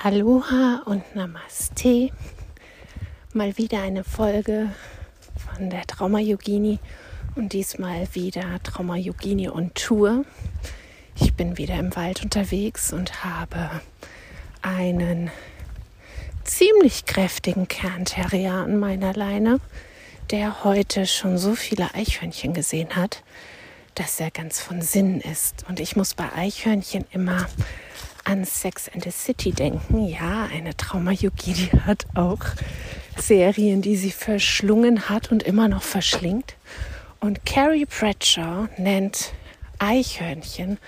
Aloha und Namaste. Mal wieder eine Folge von der Trauma Yogini und diesmal wieder Trauma Yogini on Tour. Ich bin wieder im Wald unterwegs und habe einen ziemlich kräftigen Kernterrier an meiner Leine, der heute schon so viele Eichhörnchen gesehen hat, dass er ganz von Sinn ist. Und ich muss bei Eichhörnchen immer an Sex and the City denken. Ja, eine Trauma-Yogini hat auch Serien, die sie verschlungen hat und immer noch verschlingt. Und Carrie Bradshaw nennt Eichhörnchen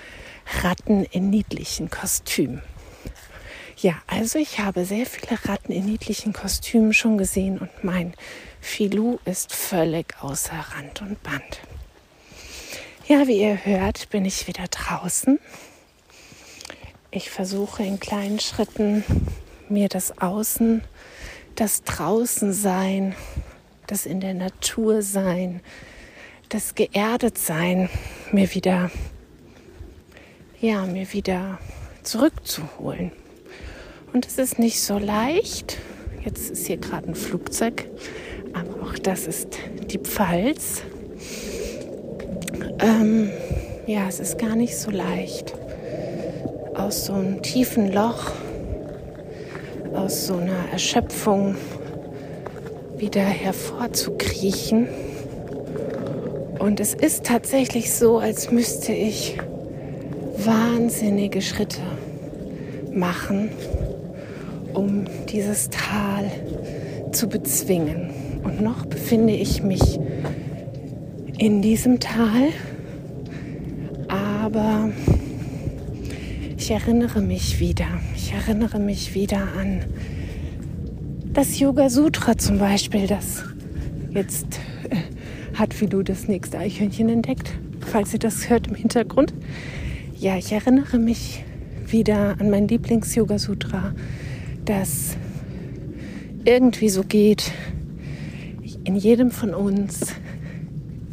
Ratten in niedlichen Kostümen. Ja, also ich habe sehr viele Ratten in niedlichen Kostümen schon gesehen und mein Filou ist völlig außer Rand und Band. Ja, wie ihr hört, bin ich wieder draußen ich versuche in kleinen Schritten mir das Außen, das Draußensein, das in der Natur sein, das geerdet sein, mir wieder, ja, mir wieder zurückzuholen. Und es ist nicht so leicht. Jetzt ist hier gerade ein Flugzeug, aber auch das ist die Pfalz. Ähm, ja, es ist gar nicht so leicht aus so einem tiefen Loch, aus so einer Erschöpfung wieder hervorzukriechen. Und es ist tatsächlich so, als müsste ich wahnsinnige Schritte machen, um dieses Tal zu bezwingen. Und noch befinde ich mich in diesem Tal, aber ich erinnere mich wieder. Ich erinnere mich wieder an das Yoga Sutra zum Beispiel, das jetzt äh, hat Philu das nächste Eichhörnchen entdeckt, falls ihr das hört im Hintergrund. Ja, ich erinnere mich wieder an mein Lieblings-Yoga Sutra, das irgendwie so geht. In jedem von uns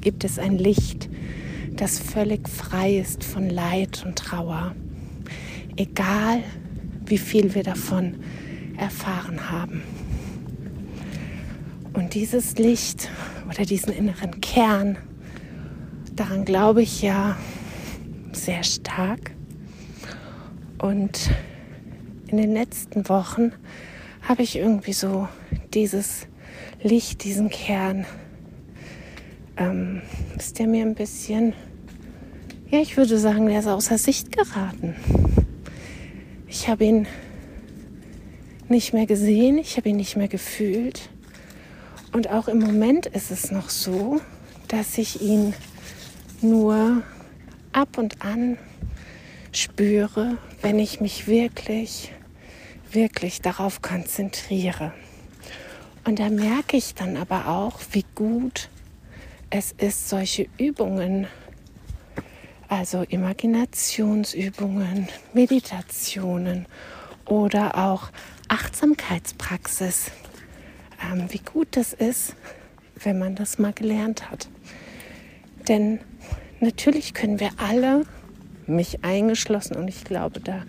gibt es ein Licht, das völlig frei ist von Leid und Trauer egal wie viel wir davon erfahren haben. Und dieses Licht oder diesen inneren Kern, daran glaube ich ja sehr stark. Und in den letzten Wochen habe ich irgendwie so dieses Licht, diesen Kern, ähm, ist der mir ein bisschen, ja, ich würde sagen, der ist außer Sicht geraten. Ich habe ihn nicht mehr gesehen, ich habe ihn nicht mehr gefühlt. Und auch im Moment ist es noch so, dass ich ihn nur ab und an spüre, wenn ich mich wirklich, wirklich darauf konzentriere. Und da merke ich dann aber auch, wie gut es ist, solche Übungen also Imaginationsübungen, Meditationen oder auch Achtsamkeitspraxis. Ähm, wie gut das ist, wenn man das mal gelernt hat. Denn natürlich können wir alle, mich eingeschlossen, und ich glaube, da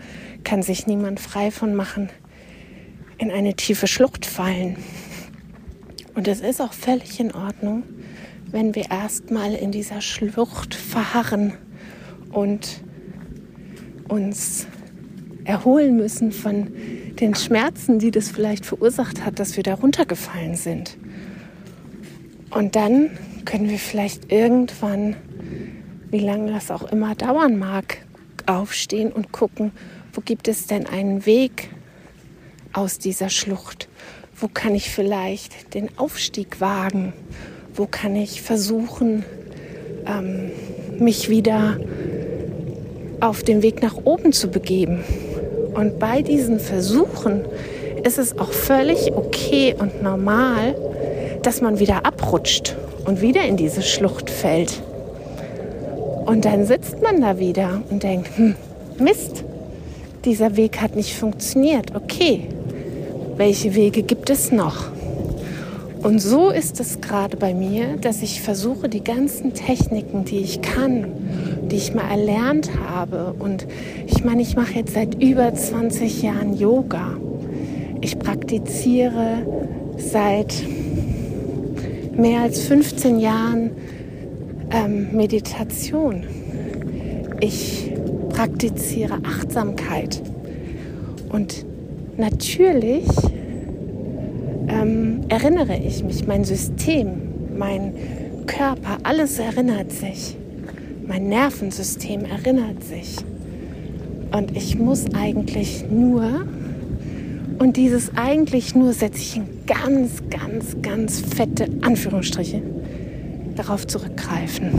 kann sich niemand frei von machen, in eine tiefe Schlucht fallen. Und es ist auch völlig in Ordnung, wenn wir erstmal in dieser Schlucht verharren und uns erholen müssen von den Schmerzen, die das vielleicht verursacht hat, dass wir da runtergefallen sind. Und dann können wir vielleicht irgendwann, wie lange das auch immer dauern mag, aufstehen und gucken, wo gibt es denn einen Weg aus dieser Schlucht? Wo kann ich vielleicht den Aufstieg wagen? Wo kann ich versuchen, ähm, mich wieder auf den Weg nach oben zu begeben. Und bei diesen Versuchen ist es auch völlig okay und normal, dass man wieder abrutscht und wieder in diese Schlucht fällt. Und dann sitzt man da wieder und denkt, hm, Mist, dieser Weg hat nicht funktioniert. Okay, welche Wege gibt es noch? Und so ist es gerade bei mir, dass ich versuche, die ganzen Techniken, die ich kann, die ich mal erlernt habe. Und ich meine, ich mache jetzt seit über 20 Jahren Yoga. Ich praktiziere seit mehr als 15 Jahren ähm, Meditation. Ich praktiziere Achtsamkeit. Und natürlich ähm, erinnere ich mich, mein System, mein Körper, alles erinnert sich. Mein Nervensystem erinnert sich. Und ich muss eigentlich nur, und dieses eigentlich nur setze ich in ganz, ganz, ganz fette Anführungsstriche, darauf zurückgreifen.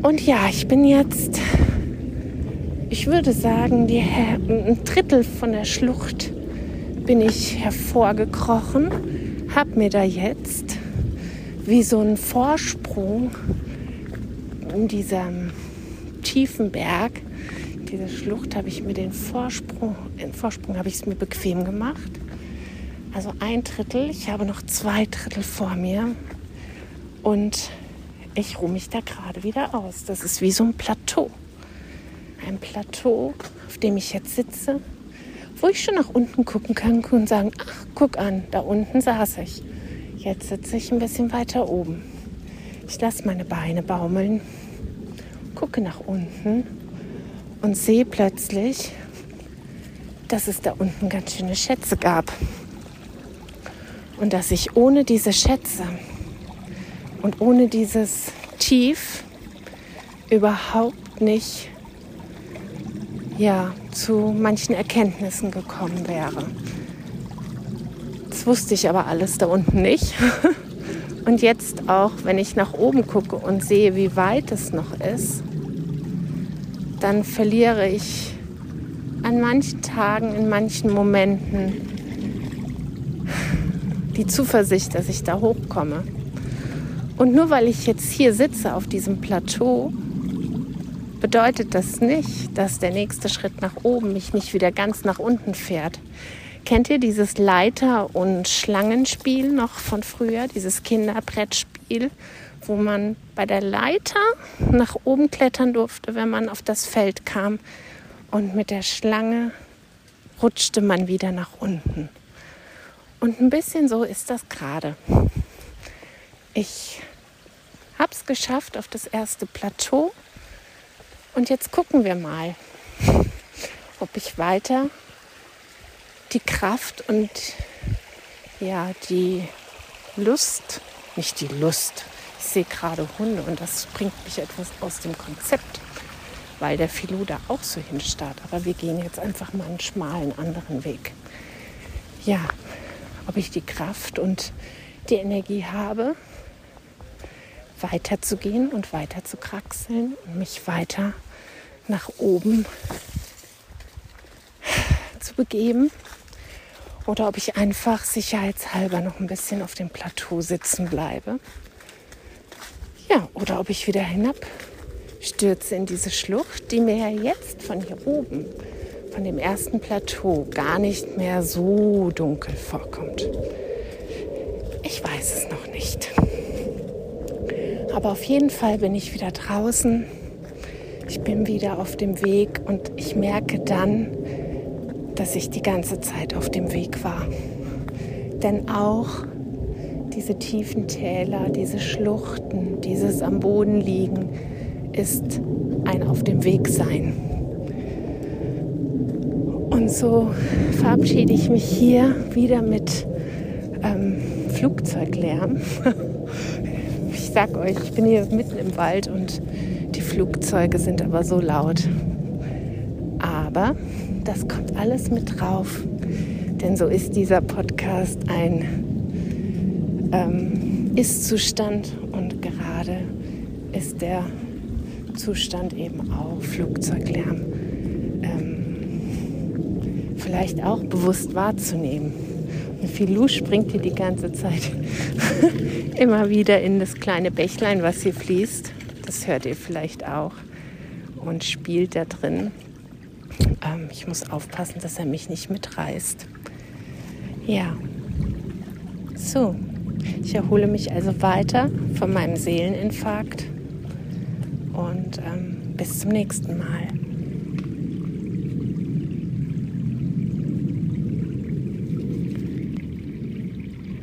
Und ja, ich bin jetzt, ich würde sagen, die, ein Drittel von der Schlucht bin ich hervorgekrochen, habe mir da jetzt wie so einen Vorsprung in diesem tiefen Berg, diese Schlucht, habe ich mir den Vorsprung, den Vorsprung habe ich es mir bequem gemacht. Also ein Drittel, ich habe noch zwei Drittel vor mir und ich ruhe mich da gerade wieder aus. Das ist wie so ein Plateau. Ein Plateau, auf dem ich jetzt sitze wo ich schon nach unten gucken kann und sagen, ach, guck an, da unten saß ich. Jetzt sitze ich ein bisschen weiter oben. Ich lasse meine Beine baumeln, gucke nach unten und sehe plötzlich, dass es da unten ganz schöne Schätze gab. Und dass ich ohne diese Schätze und ohne dieses Tief überhaupt nicht ja, zu manchen Erkenntnissen gekommen wäre. Das wusste ich aber alles da unten nicht. Und jetzt auch, wenn ich nach oben gucke und sehe, wie weit es noch ist, dann verliere ich an manchen Tagen, in manchen Momenten die Zuversicht, dass ich da hochkomme. Und nur weil ich jetzt hier sitze auf diesem Plateau, bedeutet das nicht, dass der nächste Schritt nach oben mich nicht wieder ganz nach unten fährt. Kennt ihr dieses Leiter- und Schlangenspiel noch von früher, dieses Kinderbrettspiel, wo man bei der Leiter nach oben klettern durfte, wenn man auf das Feld kam und mit der Schlange rutschte man wieder nach unten. Und ein bisschen so ist das gerade. Ich habe es geschafft auf das erste Plateau und jetzt gucken wir mal, ob ich weiter die Kraft und ja, die Lust, nicht die Lust, sehe gerade Hunde und das bringt mich etwas aus dem Konzept, weil der Filou da auch so hinstarrt. Aber wir gehen jetzt einfach mal einen schmalen anderen Weg. Ja, ob ich die Kraft und die Energie habe, weiterzugehen und weiter zu kraxeln und mich weiter nach oben zu begeben oder ob ich einfach sicherheitshalber noch ein bisschen auf dem Plateau sitzen bleibe. Ja, oder ob ich wieder hinab stürze in diese Schlucht, die mir ja jetzt von hier oben, von dem ersten Plateau, gar nicht mehr so dunkel vorkommt. Ich weiß es noch nicht. Aber auf jeden Fall bin ich wieder draußen ich bin wieder auf dem Weg und ich merke dann, dass ich die ganze Zeit auf dem Weg war. Denn auch diese tiefen Täler, diese Schluchten, dieses am Boden liegen, ist ein auf dem Weg sein. Und so verabschiede ich mich hier wieder mit ähm, Flugzeuglärm. ich sag euch, ich bin hier mitten im Wald und Flugzeuge sind aber so laut. Aber das kommt alles mit drauf, denn so ist dieser Podcast ein ähm, Ist-Zustand und gerade ist der Zustand eben auch Flugzeuglärm ähm, vielleicht auch bewusst wahrzunehmen. Und Filou springt hier die ganze Zeit immer wieder in das kleine Bächlein, was hier fließt. Das hört ihr vielleicht auch. Und spielt da drin. Ähm, ich muss aufpassen, dass er mich nicht mitreißt. Ja. So. Ich erhole mich also weiter von meinem Seeleninfarkt und ähm, bis zum nächsten Mal.